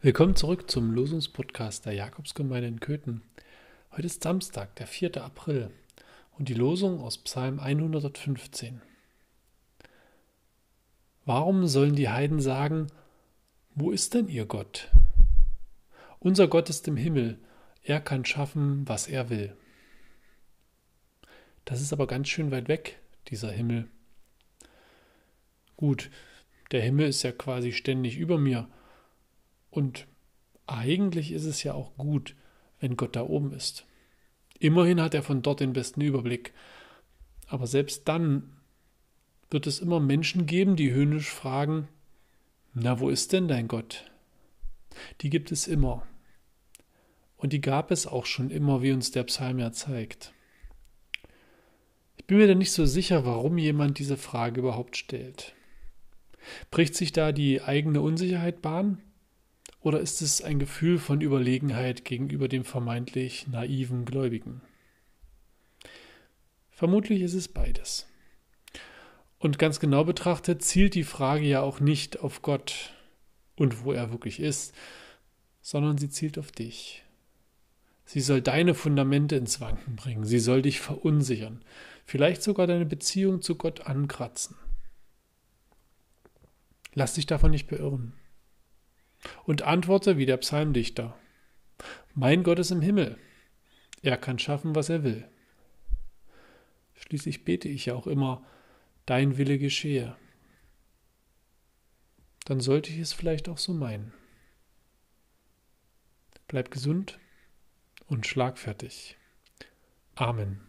Willkommen zurück zum Losungspodcast der Jakobsgemeinde in Köthen. Heute ist Samstag, der 4. April und die Losung aus Psalm 115. Warum sollen die Heiden sagen, wo ist denn ihr Gott? Unser Gott ist im Himmel, er kann schaffen, was er will. Das ist aber ganz schön weit weg, dieser Himmel. Gut, der Himmel ist ja quasi ständig über mir, und eigentlich ist es ja auch gut, wenn Gott da oben ist. Immerhin hat er von dort den besten Überblick. Aber selbst dann wird es immer Menschen geben, die höhnisch fragen, na, wo ist denn dein Gott? Die gibt es immer. Und die gab es auch schon immer, wie uns der Psalm ja zeigt. Ich bin mir da nicht so sicher, warum jemand diese Frage überhaupt stellt. Bricht sich da die eigene Unsicherheit Bahn? Oder ist es ein Gefühl von Überlegenheit gegenüber dem vermeintlich naiven Gläubigen? Vermutlich ist es beides. Und ganz genau betrachtet zielt die Frage ja auch nicht auf Gott und wo er wirklich ist, sondern sie zielt auf dich. Sie soll deine Fundamente ins Wanken bringen, sie soll dich verunsichern, vielleicht sogar deine Beziehung zu Gott ankratzen. Lass dich davon nicht beirren und antworte wie der Psalmdichter. Mein Gott ist im Himmel. Er kann schaffen, was er will. Schließlich bete ich ja auch immer, dein Wille geschehe. Dann sollte ich es vielleicht auch so meinen. Bleib gesund und schlagfertig. Amen.